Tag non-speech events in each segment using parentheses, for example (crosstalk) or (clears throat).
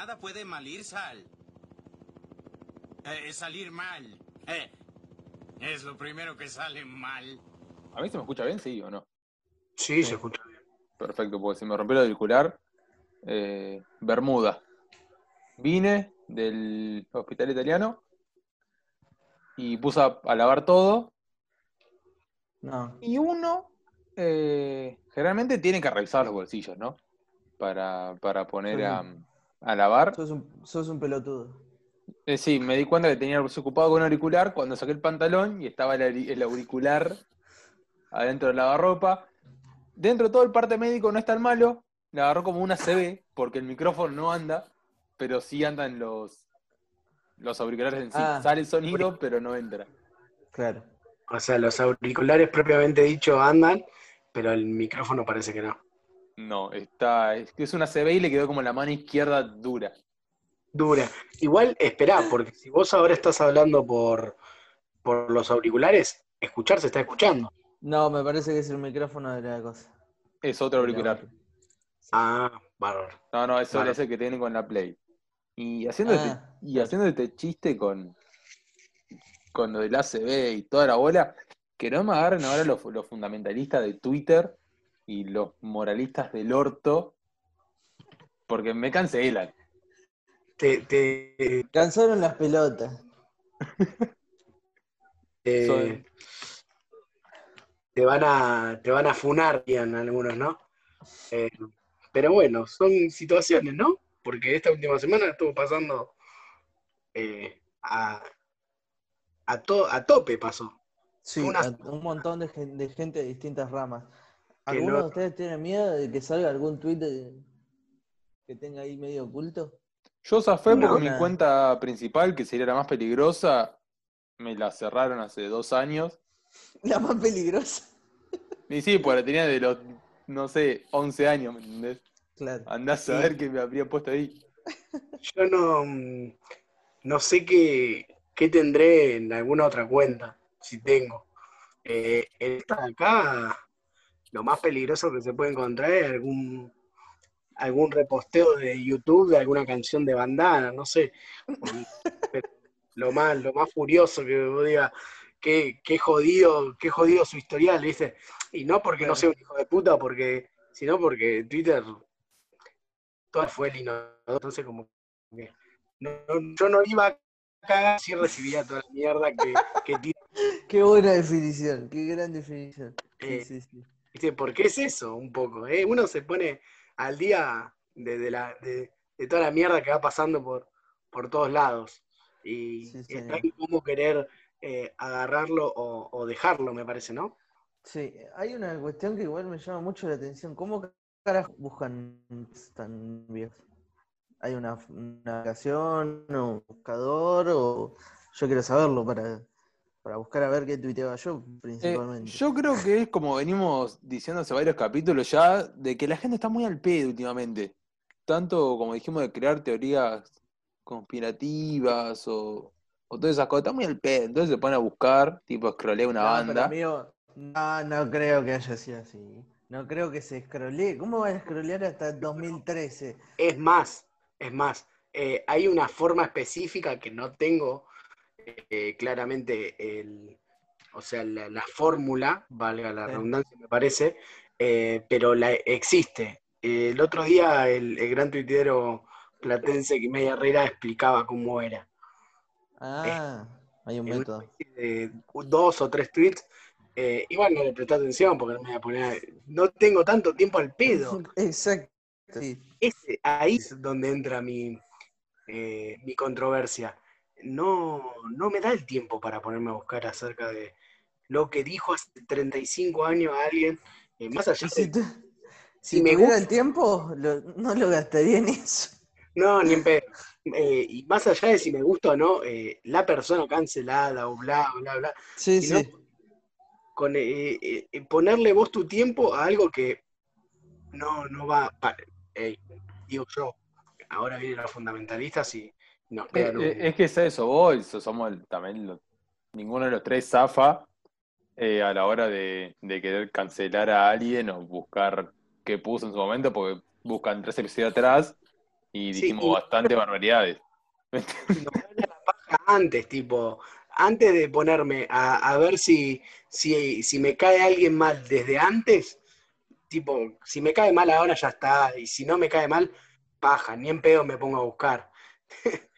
nada puede mal ir, Sal. Eh, salir mal. Eh, es lo primero que sale mal. ¿A mí se me escucha bien, sí o no? Sí, se escucha bien. Perfecto, porque se me rompió el auricular. Eh, Bermuda. Vine del hospital italiano y puse a, a lavar todo. No. Y uno eh, generalmente tiene que revisar los bolsillos, ¿no? Para, para poner a, a lavar. Sos un, sos un pelotudo. Eh, sí, me di cuenta que tenía el ocupado con un auricular cuando saqué el pantalón y estaba el, auri- el auricular adentro del lavarropa. Dentro de todo el parte médico no es tan malo. Le agarró como una CB porque el micrófono no anda, pero sí andan los, los auriculares en sí. Ah. Sale el sonido, pero no entra. Claro. O sea, los auriculares propiamente dicho andan, pero el micrófono parece que no. No, está, es, es una CB y le quedó como la mano izquierda dura. Dura. Igual, esperá, porque si vos ahora estás hablando por, por los auriculares, escuchar se está escuchando. No, me parece que es el micrófono de la cosa. Es otro auricular. Ah, bárbaro. No, no, eso es el que tiene con la Play. Y haciendo, Ah, este, y haciendo este chiste con, con lo del ACB y toda la bola, que no me agarren ahora los, los fundamentalistas de Twitter y los moralistas del orto, porque me cancelan. Te, te, Cansaron las pelotas. (laughs) te- Soy- te van a, te van a funar, dirían algunos, ¿no? Eh, pero bueno, son situaciones, ¿no? Porque esta última semana estuvo pasando eh, a, a, to- a tope pasó. Sí, a- un montón de, de gente de distintas ramas. ¿Alguno no- de ustedes tiene miedo de que salga algún tweet de- que tenga ahí medio oculto? Yo zafé No, porque mi cuenta principal, que sería la más peligrosa, me la cerraron hace dos años. (laughs) La más peligrosa. Y sí, pues la tenía de los, no sé, 11 años, ¿me entendés? Claro. Andás a Sí. ver qué me habría puesto ahí. (laughs) Yo no, mm, no sé qué, qué tendré en alguna otra cuenta, si tengo. Eh, esta de acá, lo más peligroso que se puede encontrar es algún, algún reposteo de YouTube de alguna canción de bandana, no sé. (laughs) Lo más, lo más furioso que vos digas, qué, qué jodido, qué jodido su historial, ¿viste? Y no porque no sea un hijo de puta, porque, sino porque Twitter todo fue el inodoro, entonces como que no- yo no iba a cagar si recibía toda la mierda que, que. (laughs) Qué buena definición, qué gran definición. Sí, Eh, sí, sí. ¿Viste? Porque es eso un poco, ¿eh? Uno se pone al día de, de la, de, de toda la mierda que va pasando por, por todos lados. Y Sí, está en cómo querer eh, agarrarlo o, o dejarlo, me parece, ¿no? Sí, hay una cuestión que igual me llama mucho la atención. ¿Cómo carajo buscan tan viejos? ¿Hay una, una aplicación o un buscador? O yo quiero saberlo para, para buscar a ver qué tuiteaba yo Eh, principalmente. yo creo que es como venimos diciendo hace varios capítulos ya, de que la gente está muy al pedo últimamente. Tanto como dijimos de crear teorías conspirativas o, o todas esas cosas, está muy al pedo. Entonces se pone a buscar, tipo scrollea una No, pero banda. amigo, no, no creo que haya sido así. No creo que se scrollee. ¿Cómo van a scrollear hasta el 2013? Es más, es más, eh, hay una forma específica que no tengo eh, claramente el, o sea, la, la fórmula, valga la Sí. redundancia, me parece, eh, pero la existe. Eh, el otro día el, el gran tuitero platense Quimeya Herrera explicaba cómo era. Ah, hay un método. de dos o tres tweets. Eh, igual no le presté atención porque no me voy a poner. No tengo tanto tiempo al pedo. (laughs) Exacto. sí. Ese, ahí es donde entra mi, eh, mi controversia. No, no me da el tiempo para ponerme a buscar acerca de lo que dijo hace 35 años alguien. eh, más allá si, de si si me gusta, el tiempo, lo- no lo gastaría en eso. no, ni en pedo. Eh, y más allá de si me gusta o no, eh, la persona cancelada o bla, bla, bla, Sí, sí. con ponerle vos tu tiempo a algo que no, no va. digo yo, ahora vienen los fundamentalistas y nos Eh, un- eh, es que es eso, vos so- somos el- también ninguno de los tres zafa eh, a la hora de, de querer cancelar a alguien o buscar qué puso en su momento, porque buscan tres episodios atrás y Sí, dijimos y- bastante barbaridades. (laughs) la paja antes, tipo, antes de ponerme a, a ver si, si, si me cae alguien mal desde antes, tipo, si me cae mal ahora ya está, y si no me cae mal, paja, ni en pedo me pongo a buscar. (laughs)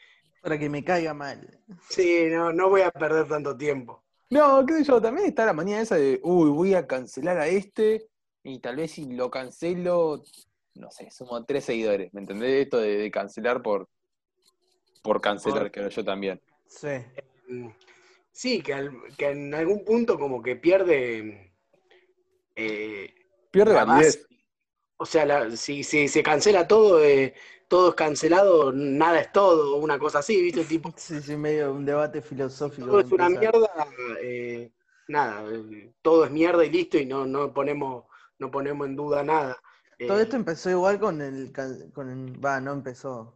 Para que me caiga mal. Sí, no, no voy a perder tanto tiempo. No, qué sé yo, también está la manía esa de, uy, voy a cancelar a este, y tal vez si lo cancelo, no sé, sumo tres seguidores, ¿me entendés? Esto de, de cancelar por, por cancelar, creo yo también. Sí. Mm, Sí, que, al- que en algún punto como que pierde... eh, Pierde la validez. O sea, la- si, si se cancela todo, eh, todo es cancelado, nada es todo, una cosa así, ¿viste? (laughs) Tipo, Sí, sí, medio un debate filosófico. todo es una mierda, eh, nada, eh, todo es mierda y listo y no, no ponemos, no ponemos en duda nada. Todo Eh, esto empezó igual con el, con el- va, no empezó,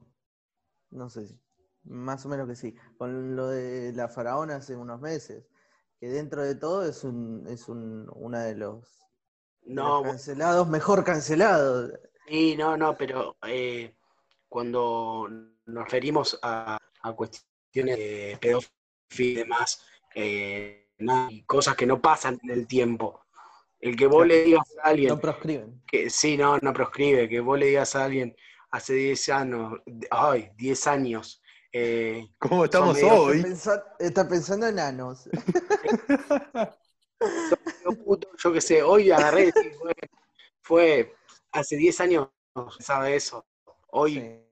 no sé, más o menos que sí, con lo de la faraona hace unos meses, que dentro de todo es un, es un, una de los, de no, los cancelados, mejor cancelados. sí, no, no, pero eh, cuando nos referimos a, a cuestiones de pedofilia y demás, eh, nada, y cosas que no pasan en el tiempo. El que vos le digas a alguien No proscriben. que sí, no, no proscribe, que vos le digas a alguien hace 10 años, ay, 10 años, eh, (laughs) ¿Cómo estamos hoy? está pensando en anos. Yo qué sé, hoy agarré, "Bueno, fue hace 10 años, no pensaba eso, hoy Sí.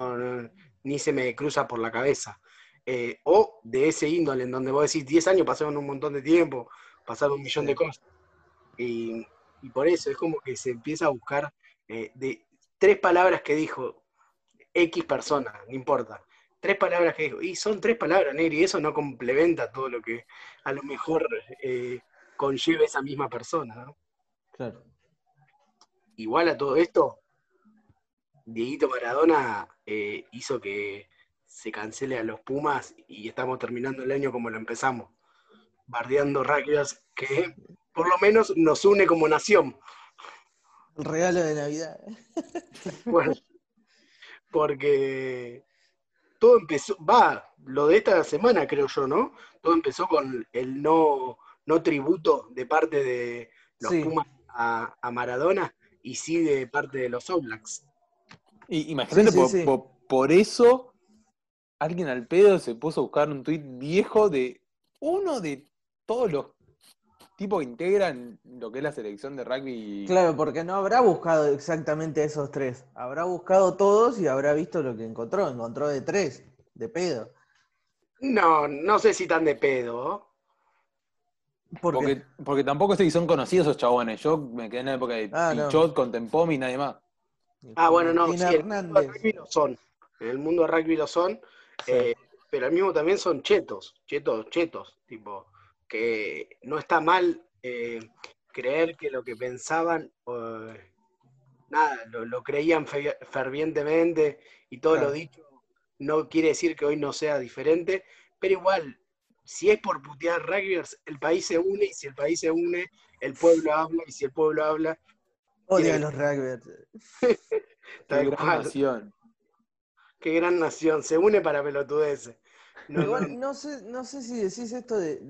No, ni se me cruza por la cabeza. Eh, o de ese índole, en donde vos decís 10 años pasaron un montón de tiempo, pasaron un millón de cosas. Y, y por eso es como que se empieza a buscar eh, de tres palabras que dijo X persona, no importa. Tres palabras que dijo, y son tres palabras, Negri, y eso no complementa todo lo que a lo mejor eh, conlleva esa misma persona. ¿no? Claro. Igual a todo esto, Dieguito Maradona eh, hizo que se cancele a los Pumas y estamos terminando el año como lo empezamos, bardeando rugbyers que por lo menos nos une como nación. El regalo de Navidad. (laughs) Bueno, porque todo empezó, va, lo de esta semana creo yo, ¿no? Todo empezó con el no, no tributo de parte de los Sí. Pumas a, a Maradona y sí de parte de los All Blacks. Y imagínate, Sí, sí, por, sí. por- por eso alguien al pedo se puso a buscar un tuit viejo de uno de todos los tipos que integran lo que es la selección de rugby. Claro, porque no habrá buscado exactamente esos tres. Habrá buscado todos y habrá visto lo que encontró. Encontró de tres, de pedo. No, no sé si tan de pedo. Porque, Porque, tampoco sé si son conocidos esos chabones. Yo me quedé en la época de Ah, no. Pichot, con Tempomi y nadie más. Ah, bueno, no, sí, en el mundo rugby lo son. En el mundo de rugby lo son, Sí. eh, pero al mismo también son chetos, chetos, chetos, tipo, que no está mal eh, creer que lo que pensaban, eh, nada, lo, lo creían fe- fervientemente y todo Claro. lo dicho no quiere decir que hoy no sea diferente, pero igual, si es por putear rugbyers, el país se une y si el país se une, el pueblo habla y si el pueblo habla, Odio a los rugbyers. (laughs) Qué tal gran nación. Qué gran nación, se une para pelotudeces. No, Igual no, no sé, no sé si decís esto de.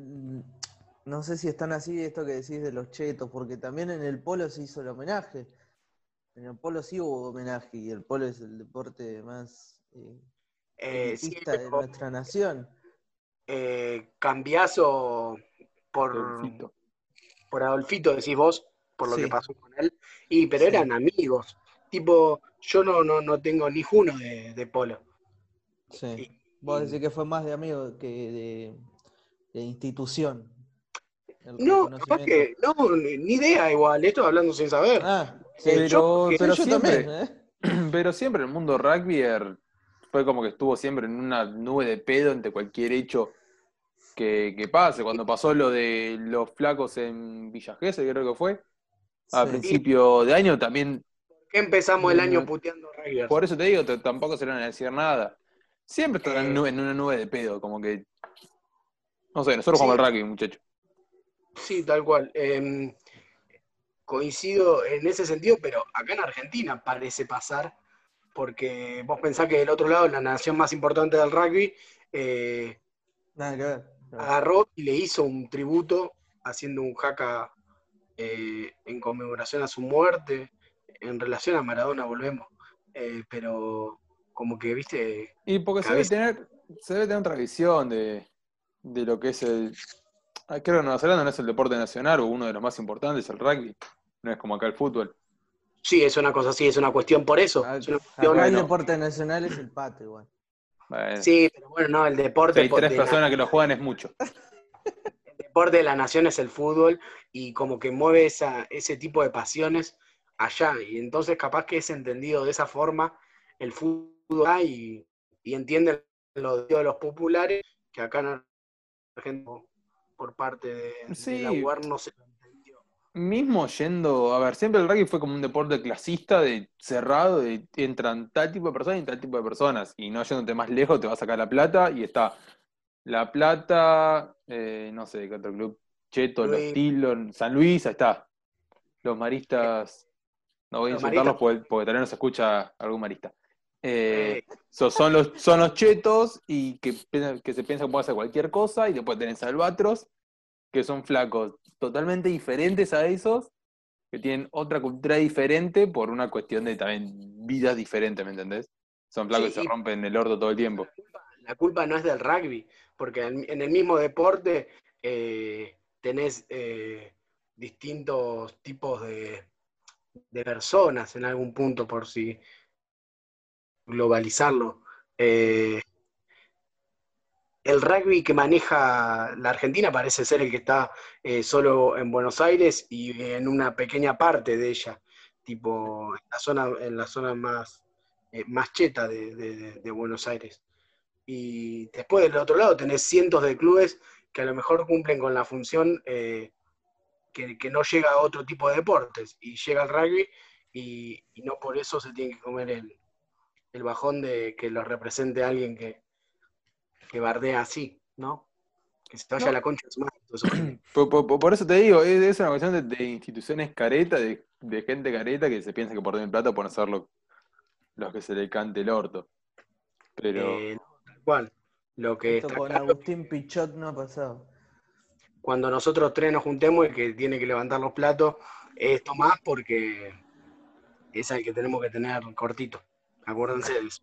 No sé si están así esto que decís de los chetos, porque también en el polo se hizo el homenaje. En el polo sí hubo homenaje y el polo es el deporte más eh, eh, sí, elitista de pero, nuestra nación. eh, cambiazo por, Adolfito. por Adolfito, decís vos, por lo Sí. que pasó con él. Y, pero Sí. eran amigos. Tipo, yo no, no, no tengo ni uno de, de polo. Sí. Y- Vos decís que fue más de amigo que de, de institución. no, capaz que, no, ni, idea igual, esto hablando sin saber. Ah, sí. Pero, yo- pero yo siempre, también, ¿eh? (clears throat) pero siempre el mundo rugby fue como que estuvo siempre en una nube de pedo ante cualquier hecho que, que pase. Cuando pasó lo de los flacos en Villa Gesell, creo que fue, a Sí. principio de año también ¿Qué empezamos el año Mm, puteando rugbyers? Por eso te digo, tampoco se le van a decir nada. Siempre están en, Eh. nube- en una nube de pedo, como que. No sé, nosotros Sí. jugamos al rugby, muchachos. Sí, tal cual. Em, coincido en ese sentido, pero acá en Argentina parece pasar porque vos pensás que del otro lado, la nación más importante del rugby, eh, Nada que ver. agarró y le hizo un tributo haciendo un jaca eh, en conmemoración a su muerte. En relación a Maradona volvemos. Eh, pero como que, viste, Y porque se debe, tener, se debe tener otra visión de, de lo que es el. Ah, Creo que Nueva Zelanda no es el deporte nacional o uno de los más importantes, el rugby. No es como acá el fútbol. sí, es una cosa así, es una cuestión por eso. Acá es una cuestión- el deporte nacional es el pato igual. Bueno, sí, pero bueno, no, el si deporte, hay por- tres de la- personas que lo juegan es mucho. (laughs) el deporte de la nación es el fútbol y como que mueve esa, ese tipo de pasiones allá. Y entonces capaz que es entendido de esa forma el fútbol allá y, y entienden lo de los populares que acá en Argentina por parte de, de Sí. la UAR no se lo entendió. Mismo yendo, a ver, siempre el rugby fue como un deporte clasista, de cerrado, de entran tal tipo de personas y tal tipo de personas. Y no yéndote más lejos, te va a sacar la plata y está La Plata, eh, no sé, ¿qué otro club? Cheto, Los. Tilos, San Luis, ahí está. Los maristas, no voy a Los insultarlos porque, porque tal vez no se escucha algún marista. Eh, So- son, los, son los chetos y que, piensan- que se piensa que puede hacer cualquier cosa y después tenés albatros, que son flacos totalmente diferentes a esos, que tienen otra cultura diferente por una cuestión de también vidas diferentes, ¿me entendés? Son flacos Sí, que se rompen el orto todo el tiempo. la culpa no es del rugby, porque en, el mismo deporte eh, tenés eh, distintos tipos de, personas en algún punto, por si globalizarlo. Eh, el rugby que maneja la Argentina parece ser el que está solo en Buenos Aires y en una pequeña parte de ella, tipo en la zona, en la zona más, más cheta de Buenos Aires. Y después del otro lado tenés cientos de clubes que a lo mejor cumplen con la función eh, que, que no llega a otro tipo de deportes. Y llega al rugby y, y no por eso se tiene que comer el, el bajón de que los represente alguien que, que bardea así, ¿no? Que se vaya No. a la concha de su madre. (clears throat) Por, por- por eso te digo, es, es una cuestión de, de instituciones careta, de, de gente careta que se piensa que por tener plata pueden hacer lo, lo que se le cante el orto. Pero Eh, cual. Lo que Esto está con claro Agustín Pichot no ha pasado. cuando nosotros tres nos juntemos, el que tiene que levantar los platos es Tomás porque es el que tenemos que tener cortito. Acuérdense de eso.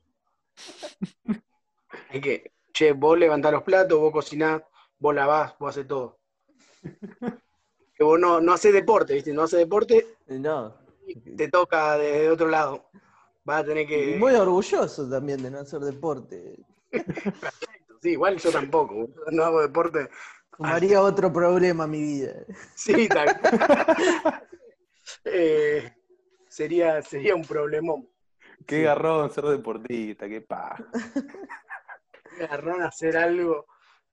Hay que, che, vos levantás los platos, vos cocinás, vos lavás, vos haces todo. Que vos no, no haces deporte, ¿viste? No haces deporte, No. te toca de otro lado. Vas a tener Y que. muy orgulloso también de no hacer deporte. Sí, igual yo tampoco. No hago deporte. Sumaría otro problema a mi vida. Sí, tal. Eh, sería, sería un problemón. qué garrón ser deportista, qué paja. Agarrón a hacer algo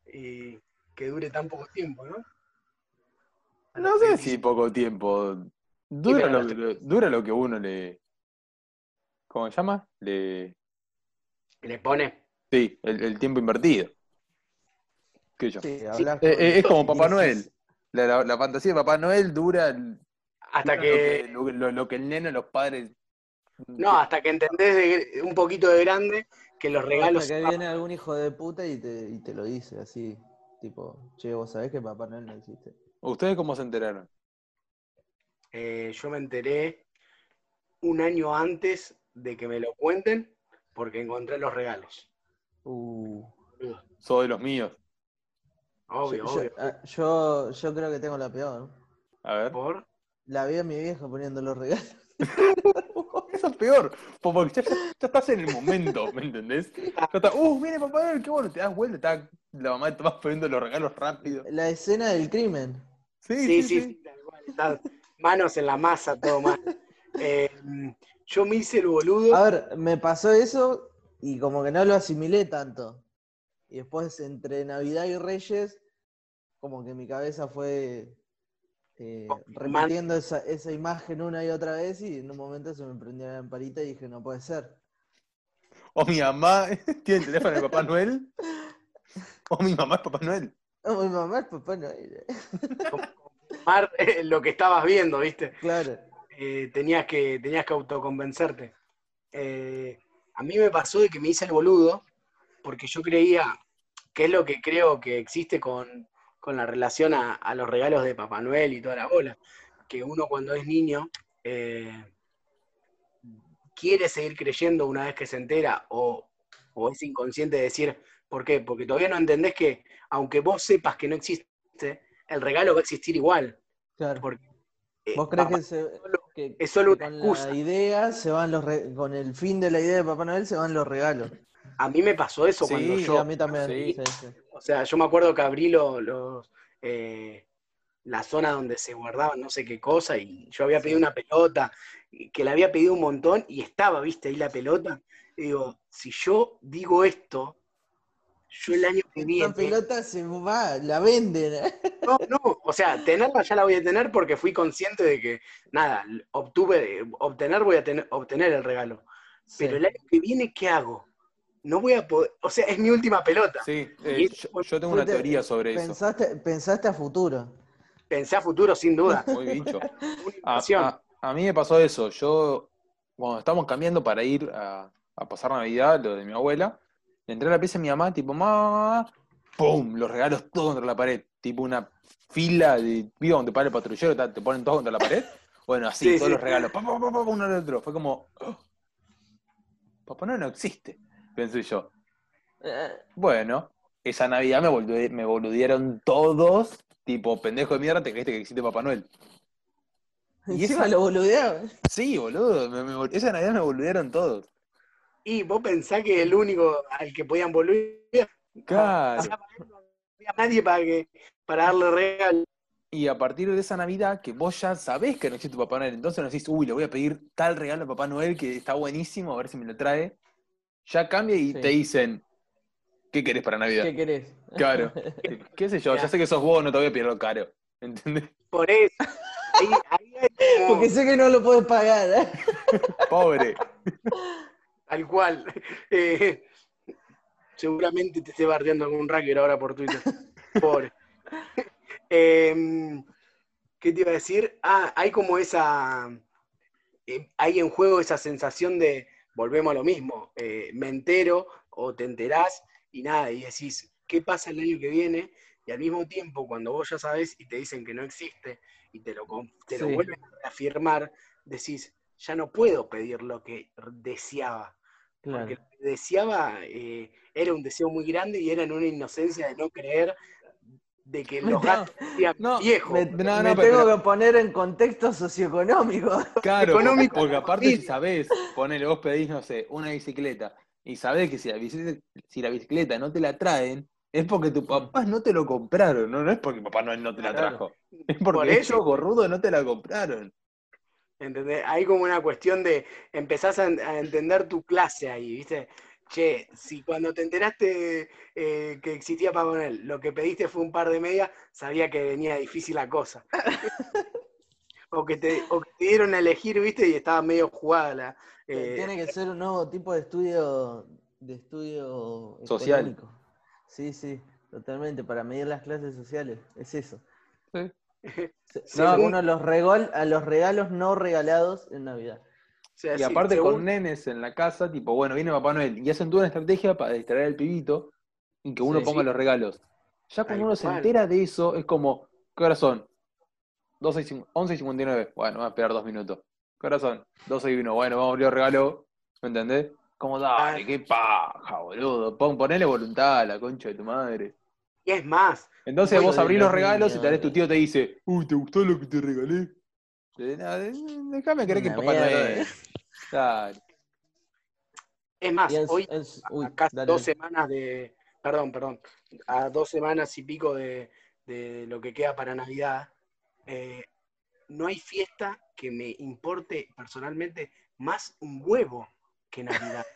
y que dure tan poco tiempo, ¿no? A No sé 26. si poco tiempo. Dura, lo, lo- dura lo que uno le. ¿Cómo se llama? Le. Le pone. Sí, el, el tiempo invertido. ¿Qué sé yo? Sí, hablas Eh, eh, es como Papá Noel. La, la- la fantasía de Papá Noel dura, el- Hasta dura que. lo, que, lo- lo que el nene, los padres. No, hasta que entendés de- un poquito de grande que los regalos. Hasta que viene algún hijo de puta y te, y te lo dice así. Tipo, che, vos sabés que Papá Noel no existe. ¿Ustedes cómo se enteraron? Eh, yo me enteré un año antes de que me lo cuenten porque encontré los regalos. Uh, Soy de los míos. Obvio, yo, obvio. yo- ah, yo, yo creo que tengo la peor. A ver. Por. La vi a mi vieja poniendo los regalos. (laughs) Eso es peor, porque ya, estás en el momento, ¿me entendés? Ya está, uh, viene Papá qué bueno, te das vuelta, está la mamá de Tomás poniendo los regalos rápido. La escena del crimen. Sí, Sí, sí, sí, tal cual, está manos en la masa, todo mal. (laughs) Eh, yo me hice el boludo. A ver, me pasó eso y como que no lo asimilé tanto. Y después entre Navidad y Reyes, como que mi cabeza fue eh, repitiendo esa, esa imagen una y otra vez y en un momento se me prendió la lamparita y dije, no puede ser. O mi mamá (laughs) tiene el teléfono de Papá Noel, o mi mamá es Papá Noel. No, mi mamá es Papá Noel. (laughs) Mar, eh, lo que estabas viendo, ¿viste? Claro. Eh, tenías, que, tenías que autoconvencerte. Eh, a mí me pasó de que me hice el boludo, porque yo creía, que es lo que creo que existe con, con la relación a, a los regalos de Papá Noel y toda la bola, que uno cuando es niño eh, quiere seguir creyendo una vez que se entera o, o es inconsciente de decir, ¿por qué? Porque todavía no entendés que aunque vos sepas que no existe, el regalo va a existir igual. Claro. Porque, eh, ¿Vos crees Papá que, se- que- es solo que una con excusa. la idea se van los re- con el fin de la idea de Papá Noel se van los regalos? A mí me pasó eso Sí, cuando Sí, yo, a mí también. sí. sí, sí. o sea, yo me acuerdo que abrí lo- los, eh, la zona donde se guardaban no sé qué cosa y yo había pedido una pelota, que la había pedido un montón y estaba, viste, ahí la pelota. Y digo, si yo digo esto, yo el año que Esta viene... pelota se va, la venden. No, no, o sea, tenerla ya la voy a tener porque fui consciente de que, nada, obtuve, obtener voy a tener, obtener el regalo. Pero el año que viene, ¿qué hago? No voy a poder, o sea, es mi última pelota. Sí, eh, eso yo, tengo una teoría sobre eso. pensaste, pensaste a futuro. Pensé a futuro, sin duda. (laughs) Muy bicho. A, a- a mí me pasó eso. Yo, cuando estamos cambiando para ir a, a pasar Navidad, lo de mi abuela, entré a la pieza de mi mamá, tipo, mamá, ¡pum! Los regalos todos contra la pared. Tipo una fila de vivo donde para el patrullero, te ponen todos contra la pared. Bueno, así, Sí, todos sí. los regalos, pa, pa, pa, uno al otro. Fue como, "Oh, Papá Noel no existe, pensé yo. Eh, Bueno, esa Navidad me, volve- me boludearon todos, tipo, pendejo de mierda, te creíste que existe Papá Noel. Y Encima esa- lo boludeaba. Sí, boludo, me- me vol- esa Navidad me boludearon todos. Y vos pensás que el único al que podían volver, Claro. no había nadie para, que, para darle regalo. Y a partir de esa Navidad, que vos ya sabés que no existe Papá Noel, entonces no decís, uy, le voy a pedir tal regalo a Papá Noel que está buenísimo, a ver si me lo trae. Ya cambia y Sí. te dicen, ¿qué querés para Navidad? ¿Qué querés? Claro. (laughs) ¿Qué sé yo? Ya sé que sos vos, no te voy a pedir lo caro. ¿Entendés? Por eso. Ahí, ahí hay (laughs) como- Porque sé que no lo puedes pagar. ¿eh? Pobre. (laughs) Tal cual. (laughs) Eh, seguramente te esté bardeando algún racker ahora por Twitter. (laughs) Pobre. (laughs) Em, ¿Qué te iba a decir? Ah, hay como esa. eh, hay en juego esa sensación de. Volvemos a lo mismo. eh, me entero o te enterás y nada, y decís, ¿qué pasa el año que viene? Y al mismo tiempo, cuando vos ya sabés y te dicen que no existe y te lo, te lo Sí. vuelven a afirmar, decís, ya no puedo pedir lo que deseaba. Claro. Porque lo que deseaba eh, era un deseo muy grande y era en una inocencia de no creer de que los No, gatos sean (laughs) no, viejos. Me, No, me no, pero- tengo pero- que poner en contexto socioeconómico. (laughs) Claro, Económico, porque aparte si sabés, ponele, vos pedís, no sé, una bicicleta, y sabés que si la bicicleta, si la bicicleta no te la traen, es porque tus papás no te lo compraron, no, no es porque papá Noel no te la Claro. trajo. (laughs) Es porque Por ellos gorrudo no te la compraron. ¿Entendés? Hay como una cuestión de empezás a, a entender tu clase ahí, ¿viste? Che, si cuando te enteraste eh, que existía Papá Noel, lo que pediste fue un par de medias, sabía que venía difícil la cosa. (laughs) o, que te, o que te dieron a elegir, ¿viste? Y estaba medio jugada la. eh, Tiene que ser un nuevo tipo de estudio, de estudio Social. económico. Sí, sí, totalmente, para medir las clases sociales, es eso. Sí. (laughs) Según a los, regol- a los regalos no regalados en Navidad. o sea, Y sí, aparte según- con nenes en la casa, tipo, bueno, viene Papá Noel, y hacen toda una estrategia para distraer al pibito y que uno Sí, ponga sí. los regalos. Ya cuando uno se entera de eso, es como, ¿qué horas son? 12 y cin- 11 y 59. Bueno, vamos a esperar dos minutos. ¿Qué horas son? 12 y 1. Bueno, vamos a abrir el regalo. ¿Me entendés? Como, dale, Ah. qué paja, boludo. Pon, ponele voluntad a la concha de tu madre. Y es más, Entonces vos abrís los los regalos y tal vez tu tío te dice, uy, ¿te gustó lo que te regalé? Nada, Déjame creer que Papá (laughs) es más, hoy uy, a casi dale, dos semanas de, perdón, perdón, a dos semanas y pico de, de lo que queda para Navidad, eh, no hay fiesta que me importe personalmente más un huevo que Navidad.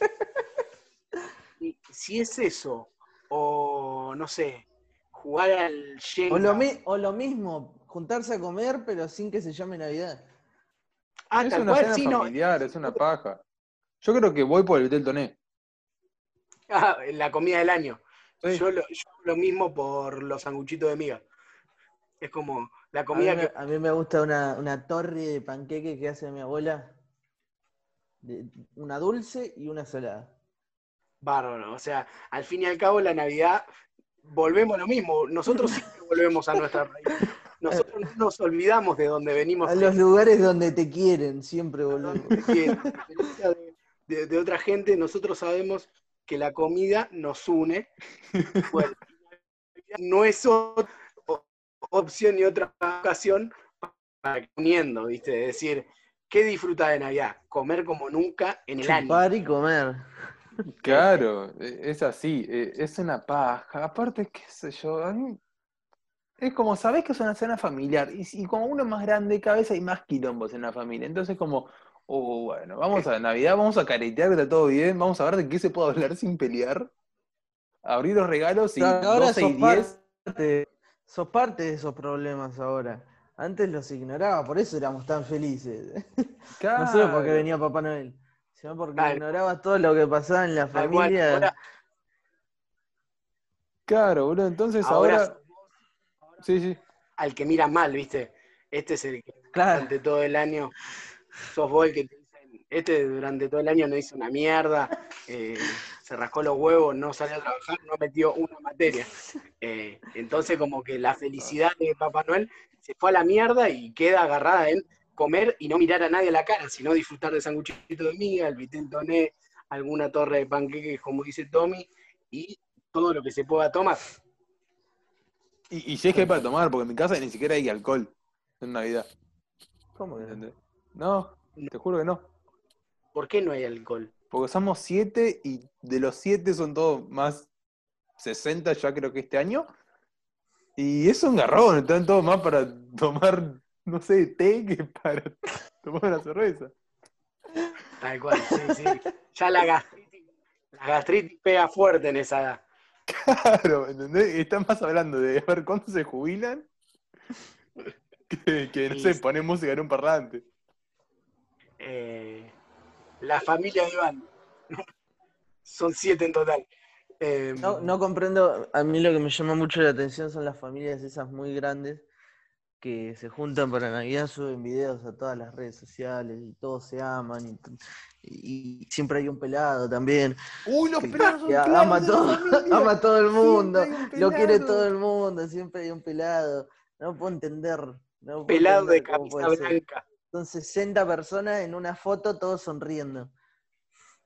(laughs) y si es eso, o no sé, jugar al Jenga, O lo, mi- o lo mismo, juntarse a comer, pero sin que se llame Navidad. ah, es tal una cual, cena sí, no, familiar, es una paja. Yo creo que voy por el Vitel Toné. ah, la comida del año. Sí. Yo, lo, yo lo mismo por los sanguchitos de miga. Es como la A mí, comida me, que a mí me gusta una, una torre de panqueque que hace mi abuela. De- una dulce y una salada. Bárbaro. O sea, al fin y al cabo, la Navidad volvemos a lo mismo. Nosotros siempre volvemos a nuestra raíz. Nosotros no nos olvidamos de dónde venimos. A los lugares donde te quieren, siempre volvemos. a diferencia de, de- de otra gente, nosotros sabemos que la comida nos une. Bueno, no es o- o- opción ni otra ocasión para que uniendo, ¿viste? Es decir, ¿qué disfruta de Navidad? Comer como nunca en el año. Chupar y comer. Claro, e- es así, e- es una paja. Aparte, qué sé yo, a mí es como, sabés que es una cena familiar, y, como uno es más grande, cada vez hay más quilombos en la familia. Entonces, como, oh, bueno, vamos a Navidad, vamos a caretear que está todo bien, vamos a ver de qué se puede hablar sin pelear, abrir los regalos y Claro, ahora 12 y sos 10. parte, sos parte de esos problemas ahora. Antes los ignoraba, por eso éramos tan felices. (laughs) No solo porque venía Papá Noel, sino porque Claro. ignorabas todo lo que pasaba en la familia. Ahora, Claro, boludo, entonces ahora ahora. Sí, sí. al que mira mal, ¿viste? Este es el que Claro, durante todo el año sos vos el que te dicen, este durante todo el año no hizo una mierda, eh, se rascó los huevos, no salió a trabajar, no metió una materia. Eh, entonces como que la felicidad de Papá Noel se fue a la mierda y queda agarrada en comer y no mirar a nadie a la cara, sino disfrutar de sanguchito de miga, el vitel toné, alguna torre de panqueques, como dice Tommy, y todo lo que se pueda tomar. Y, y si es que hay para tomar, porque en mi casa ni siquiera hay alcohol en Navidad. ¿cómo que. No, te juro que no. ¿Por qué no hay alcohol? Porque somos siete y de los siete son todos más 60 ya creo que este año. Y es un garrón, están todos más para tomar, no sé, té que para tomar una cerveza. Tal cual, sí, sí. Ya la gastritis, la gastritis pega fuerte en esa edad. Claro, ¿entendés? Están más hablando de a ver cuándo se jubilan (laughs) que, que, no sé, Sí. poner música en un parlante. Eh, la familia de Iván. (laughs) Son siete en total. Eh, No, no comprendo, a mí lo que me llama mucho la atención son las familias esas muy grandes que se juntan para Navidad, suben videos a todas las redes sociales y todos se aman y, y siempre hay un pelado también ¡Uy, los que, pelados son que (laughs) ama, todo, ama a todo el mundo, lo quiere todo el mundo, siempre hay un pelado, no puedo entender. No puedo pelado de entender camisa ser. blanca. Son 60 personas en una foto, todos sonriendo.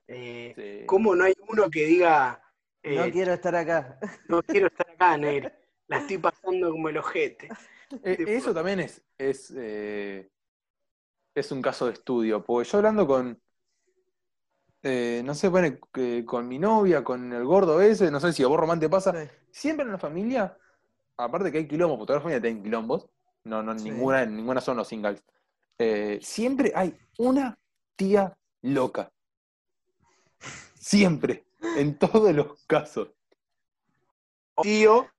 Eh, Sí. ¿Cómo no hay uno que diga, eh, No quiero estar acá. no quiero estar acá, (laughs) negro? La estoy pasando como el ojete. Eh, eso también es, es, eh, es un caso de estudio, porque yo hablando con, eh, no sé, bueno, con mi novia, con el gordo ese, no sé si a vos Román te pasa, Sí. siempre en la familia, aparte que hay quilombos, porque toda la familia tiene quilombos, no, no, Sí. ninguna, ninguna son los singles, siempre hay una tía loca. Siempre, en todos los casos. Tío, en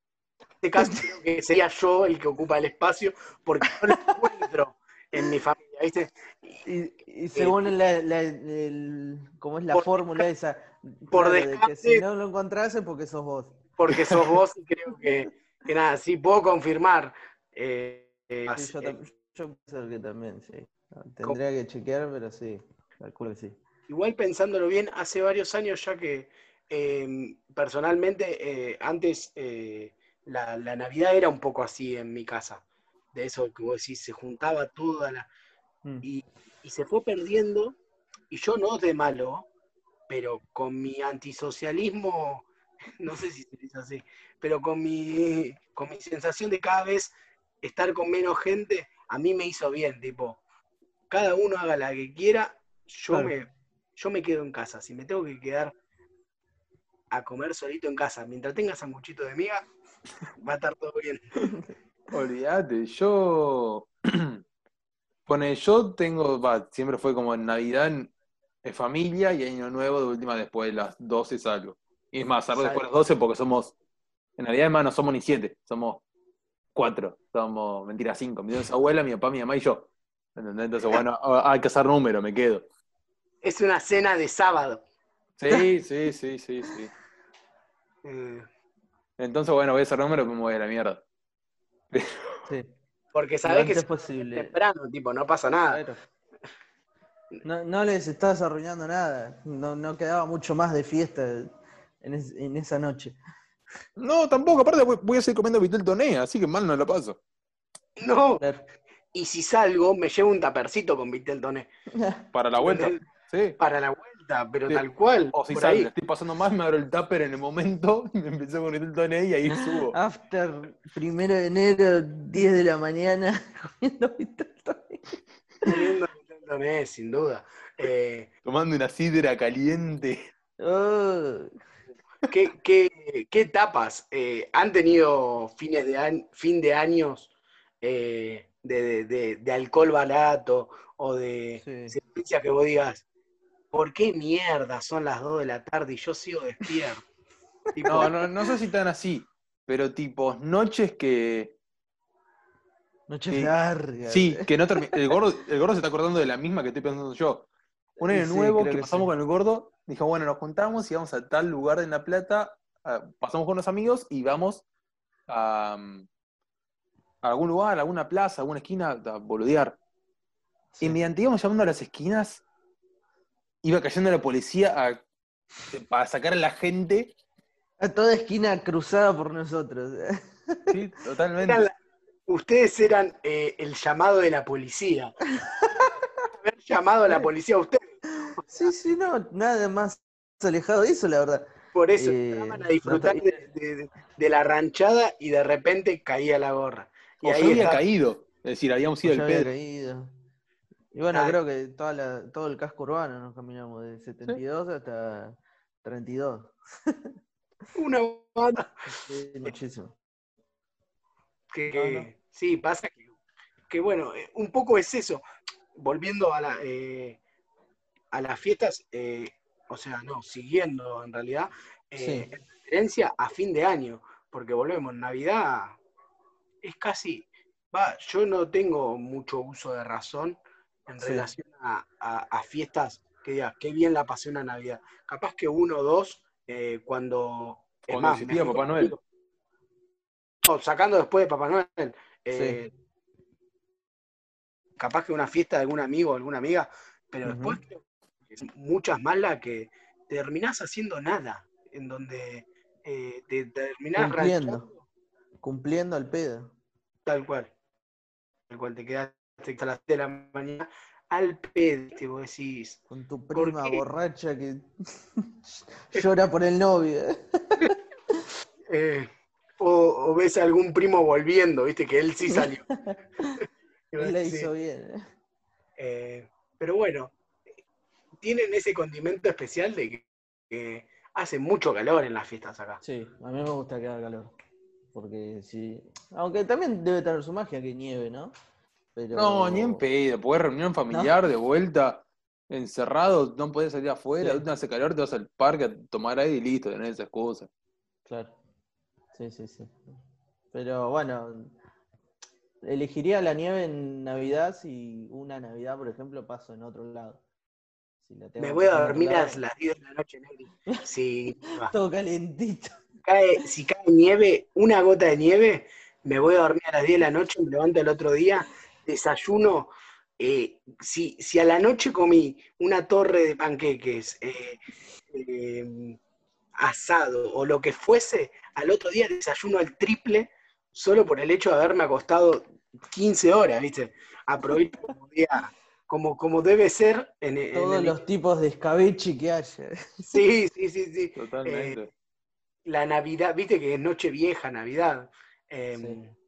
este caso creo que sería yo el que ocupa el espacio, porque no lo encuentro en mi familia, ¿viste? Y, y según la, la- el- ¿cómo es la por fórmula esa? por claro, de que si no lo encontrás es porque sos vos. Porque sos vos y creo que, que nada, sí puedo confirmar. eh, eh, yo, eh, yo pienso que también, sí. Tendría que chequear, pero sí, calculo que sí. Igual pensándolo bien, hace varios años ya que eh, personalmente eh, antes eh, la, la Navidad era un poco así en mi casa. De eso que vos decís, se juntaba toda la... Mm. Y, y se fue perdiendo, y yo no de malo, pero con mi antisocialismo, (laughs) no sé si se dice así, pero con mi, con mi sensación de cada vez estar con menos gente, a mí me hizo bien, tipo, cada uno haga la que quiera, yo, Claro. me, yo me quedo en casa. Si me tengo que quedar a comer solito en casa, mientras tenga sanguchito de miga, (laughs) va a estar todo bien. Olvídate, yo. (clears throat) Pone, yo tengo, va, siempre fue como en Navidad en, familia y Año Nuevo de última después de las 12 salgo. Y es más, salgo después de las 12 porque somos. En Navidad, además, no somos ni siete, somos cuatro. Somos, mentira, cinco. Mi abuela, mi papá, mi mamá y yo. ¿Entendés? Entonces, bueno, (laughs) hay que hacer número, me quedo. Es una cena de sábado. Sí, sí, sí, sí, sí. (laughs) Entonces, bueno, voy a hacer número y me voy a la mierda. Sí. porque Lo sabés que es posible. temprano, tipo, no pasa nada. Claro. No, no les estabas arruinando nada. No, no quedaba mucho más de fiesta en, es- en esa noche. No, tampoco, aparte voy, voy a seguir comiendo vitel toné, así que mal no la paso. No, Claro. y si salgo, me llevo un tapercito con Vitel Toné. Para la vuelta, sí. Para la vuelta, pero Sí. tal cual. O si sale, estoy pasando mal, me abro el tupper en el momento, (laughs) y me empecé con vitel toné y ahí subo. After primero de enero, 10 de la mañana, (laughs) comiendo Vitel Toné. Comiendo Vitel Toné, sin duda. Eh, Tomando una sidra caliente. Oh, ¿qué, qué, qué etapas eh, han tenido fines de año, fin de años eh, de, de- de- de alcohol barato o de Sí. sentencias que vos digas, ¿por qué mierda son las 2 de la tarde y yo sigo despierto? (laughs) Tipo, No, no, no sé si tan así, pero tipo, noches que. noches Sí. largas. Sí, que no termi- El gordo, el gordo se está acordando de la misma que estoy pensando yo. Un año Sí, nuevo que que pasamos sí. con el gordo, dijo, bueno, nos juntamos y vamos a tal lugar en La Plata, pasamos con unos amigos y vamos a, mm, a algún lugar, a alguna plaza, a alguna esquina, a boludear. Sí. Y mediante íbamos llamando a las esquinas, iba cayendo la policía a- para sacar a la gente. A toda esquina cruzada por nosotros. Sí, totalmente. eran la- ustedes eran eh, el llamado de la policía. Haber llamado a la policía a ustedes. Sí, sí, no, nada más alejado de eso, la verdad. Por eso Eh, estaban a disfrutar no de, de- de la ranchada y de repente caía la gorra. Y O yo ahí había caído. Es decir, habíamos ido había pedo. caído. Y bueno, Ah. creo que toda la- todo el casco urbano nos caminamos de 72 hasta 32. (laughs) una banda (laughs) Sí, muchísimo. que, No, que- no. sí, pasa que, que bueno, eh, un poco es eso. Volviendo a la eh, a las fiestas, eh, o sea, no, siguiendo en realidad, eh, Sí. en referencia a fin de año, porque volvemos, Navidad es casi, va, yo no tengo mucho uso de razón en Sí. relación a, a- a fiestas que digas, qué bien la pasé una Navidad. Capaz que uno o dos, eh, cuando... es Cuando más, existía Papá Noel. No, sacando después de Papá Noel. eh, Capaz que una fiesta de algún amigo o alguna amiga, pero después creo que son muchas más las que terminás haciendo nada, en donde eh, te terminás Cumpliendo. ranchando Cumpliendo al pedo. tal cual. Tal cual te quedaste hasta las 7 de la mañana al pedo, te vos decís. Con tu ¿Por prima borracha que (laughs) llora por el novio. (laughs) eh, o, o ves a algún primo volviendo, viste, que él sí salió. (laughs) Decís, hizo bien. Eh, pero bueno, tienen ese condimento especial de que, que hace mucho calor en las fiestas acá. Sí, a mí me gusta que haga calor. Porque sí. Aunque también debe tener su magia que nieve, ¿no? Pero... No, ni en pedo, porque reunión familiar de vuelta, encerrado, no podés salir afuera, Sí. hace calor, te vas al parque a tomar aire y listo, tenés esa excusa. Claro. Sí, sí, sí. Pero bueno, elegiría la nieve en Navidad si una Navidad, por ejemplo, paso en otro lado. Si la tengo Me voy a dormir a las 10 de la noche, Negri. Si, (laughs) Todo calentito. cae, si cae nieve, una gota de nieve, me voy a dormir a las 10 de la noche, me levanto el otro día, desayuno. eh, si, si a la noche comí una torre de panqueques, eh, eh, asado o lo que fuese, al otro día desayuno el triple solo por el hecho de haberme acostado 15 horas, ¿viste? Aprovecho como, día- como, como debe ser en, en Todos el- los tipos de escabeche que haya. Sí, sí, sí, sí. Totalmente. La Navidad, viste que es noche vieja, Navidad. Eh, Sí.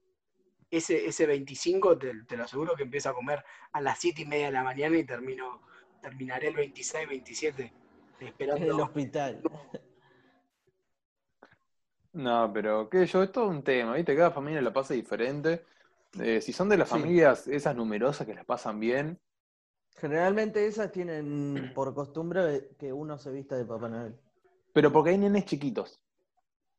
Ese, ese 25 te, te lo aseguro que empiezo a comer a las 7 y media de la mañana y termino, terminaré el 26, 27 En el esperando. hospital. No, pero qué sé yo, es todo un tema, ¿viste? Cada familia la pasa diferente. Eh, si son de las Sí. familias esas numerosas que las pasan bien, Generalmente esas tienen por costumbre que uno se vista de Papá Noel. pero porque hay nenes chiquitos.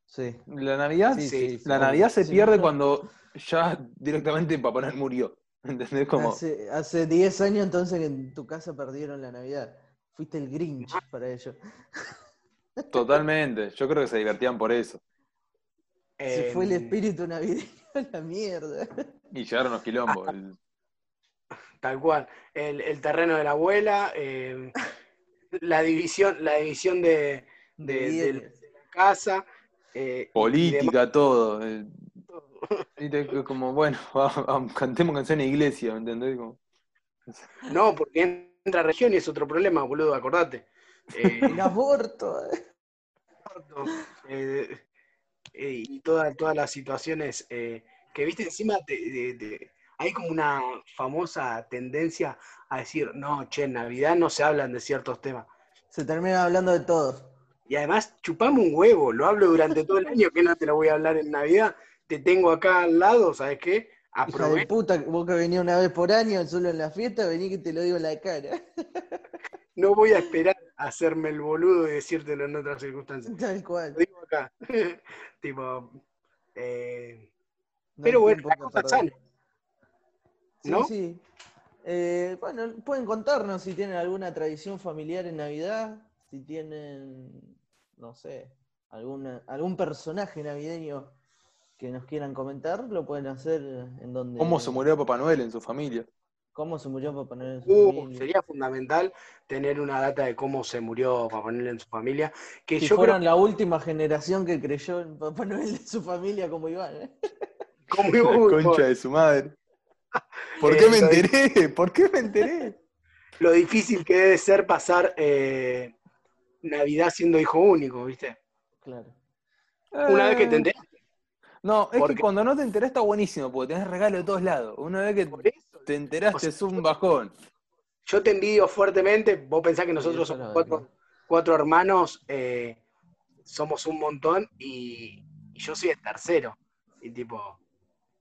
Sí. La Navidad, Sí, sí, la. Navidad se pierde cuando ya directamente Papá Noel murió. ¿Entendés? Como, Hace, hace 10 años entonces que en tu casa perdieron la Navidad. Fuiste el Grinch para ellos. (laughs) totalmente. Yo creo que se divertían por eso. Se fue el Eh, espíritu navideño a la mierda. Y llegaron los quilombos. El- tal cual. El, el terreno de la abuela, eh, la división, la división de, de- de- Diez. de la casa. Eh, Política, todo. eh, viste, como, bueno, (laughs) cantemos canción en iglesia, ¿me entendés? Como- No, porque entra región y es otro problema, boludo, acordate. Eh, El aborto. eh. eh, eh, y toda- todas las situaciones eh, que, viste, encima te- de- de- hay como una famosa tendencia a decir, no, che, en Navidad no se hablan de ciertos temas. Se termina hablando de todo. Y además, chupame un huevo, lo hablo durante todo el año, que no te lo voy a hablar en Navidad. Te tengo acá al lado, ¿sabes qué? Hija de Aprovecha. puta, vos que venís una vez por año, solo en la fiesta, vení que te lo digo en la cara. (laughs) No voy a esperar a hacerme el boludo y decírtelo en otras circunstancias. Tal cual. Lo digo acá. (laughs) tipo, eh, No pero bueno, la cosa sana. Sí, ¿no? sí. Eh, bueno, pueden contarnos si tienen alguna tradición familiar en Navidad, si tienen, no sé, alguna, algún personaje navideño que nos quieran comentar, lo pueden hacer en donde... ¿Cómo se murió Papá Noel en su familia? ¿Cómo se murió Papá Noel en su Uh, familia? sería fundamental tener una data de cómo se murió Papá Noel en su familia. Que Si yo fueron creo la última generación que creyó en Papá Noel de su familia como Iván. ¿eh? (laughs) como La concha de su madre. (laughs) ¿Por qué me enteré? ¿Por qué me enteré? (laughs) lo difícil que debe ser pasar eh, Navidad siendo hijo único, ¿viste? Claro. Una vez que te Eh, enterás, No, es Porque- que cuando no te enterás está buenísimo, porque tenés regalo de todos lados. Una vez que te enteraste O sea, es un bajón. yo te envidio fuertemente. Vos pensás que nosotros somos cuatro, hermanos, eh, somos un montón y, y yo soy el tercero. Y tipo,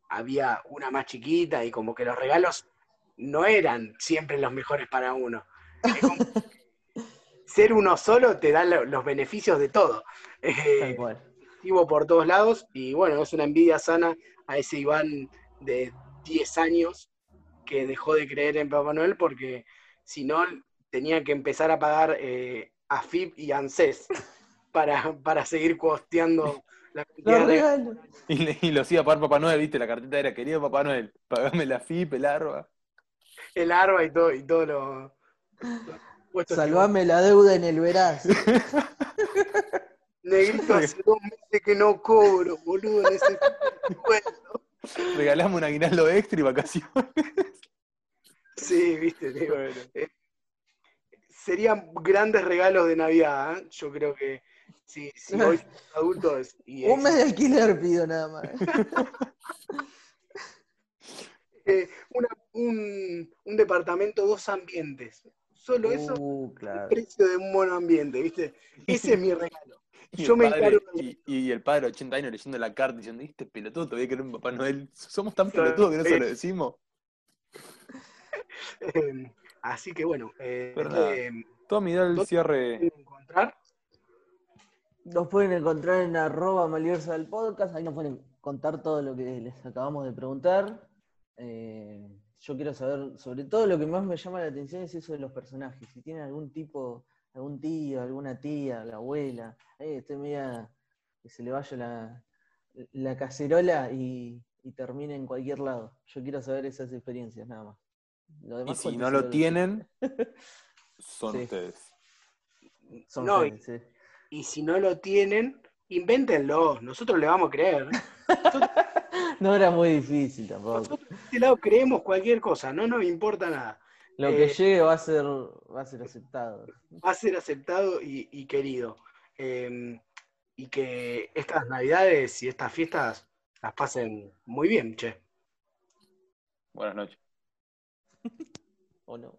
había una más chiquita y como que los regalos no eran siempre los mejores para uno. Es como (laughs) ser uno solo te da lo- los beneficios de todo. (laughs) Eh, Tal cual. activo por todos lados y bueno, es una envidia sana a ese Iván de 10 años que dejó de creer en Papá Noel porque si no tenía que empezar a pagar eh, AFIP y ANSES para, para seguir costeando la cantidad Los de regalos. Y, y lo hacía pagar Papá Noel, viste, la cartita era, querido Papá Noel, pagame la FIP, el arba. el arba y todo, y todo lo... puesto Salvame la deuda en el veraz. (laughs) Negrito, hace dos meses que no cobro, boludo, el sueldo. Regalame un aguinaldo extra y vacaciones. Sí, viste, digo, Bueno. serían grandes regalos de Navidad. ¿eh? Yo creo que si, si (laughs) hoy adultos y Un mes de alquiler pido nada más. (laughs) eh, una- un, un departamento, dos ambientes. Solo eso, Uh, el claro. precio de un monoambiente, ¿viste? Ese es mi (laughs) regalo. Y Yo el me padre- y, y el padre de 80 años leyendo la carta diciendo, ¿viste pelotudo? Todavía querés un Papá Noel. Somos tan pelotudos que no se lo decimos. (laughs) Eh, así que bueno, eh, eh, Tommy, da el ¿Dónde cierre. pueden encontrar. Nos pueden encontrar en arroba Maliversa del podcast, ahí nos pueden contar todo lo que les acabamos de preguntar. Eh, yo quiero saber, sobre todo lo que más me llama la atención es eso de los personajes. Si tienen algún tipo, algún tío, alguna tía, la abuela, eh, estoy media que se le vaya la, la cacerola y, y termine en cualquier lado. Yo quiero saber esas experiencias nada más. Lo Y si no lo tienen, (laughs) son Sí. ustedes. Son No, ustedes, sí. Y si no lo tienen, invéntenlo. Nosotros le vamos a creer. (laughs) No era muy difícil tampoco. Nosotros de este lado creemos cualquier cosa, no nos importa nada. Lo que Eh, llegue va a ser, va a ser aceptado. Va a ser aceptado y, y querido. Eh, y que estas navidades y estas fiestas las pasen muy bien, che. Buenas noches. (laughs) ¿O no?